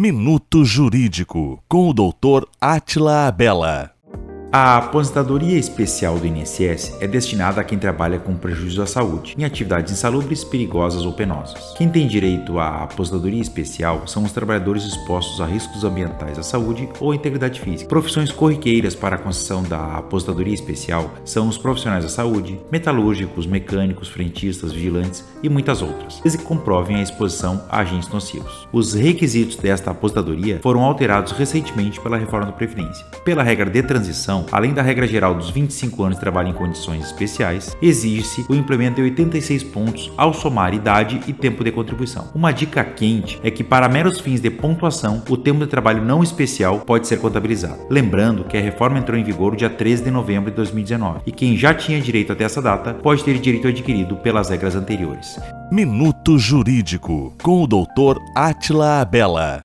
Minuto Jurídico, com o Dr. Atila Abela. A aposentadoria especial do INSS é destinada a quem trabalha com prejuízo à saúde, em atividades insalubres, perigosas ou penosas. Quem tem direito à aposentadoria especial são os trabalhadores expostos a riscos ambientais à saúde ou à integridade física. Profissões corriqueiras para a concessão da aposentadoria especial são os profissionais da saúde, metalúrgicos, mecânicos, frentistas, vigilantes e muitas outras, desde que comprovem a exposição a agentes nocivos. Os requisitos desta aposentadoria foram alterados recentemente pela reforma da Previdência. Pela regra de transição, além da regra geral dos 25 anos de trabalho em condições especiais, exige-se o implemento de 86 pontos ao somar idade e tempo de contribuição. Uma dica quente é que, para meros fins de pontuação, o tempo de trabalho não especial pode ser contabilizado. Lembrando que a reforma entrou em vigor dia 13 de novembro de 2019 e quem já tinha direito até essa data pode ter direito adquirido pelas regras anteriores. Minuto Jurídico, com o Dr. Atila Abela.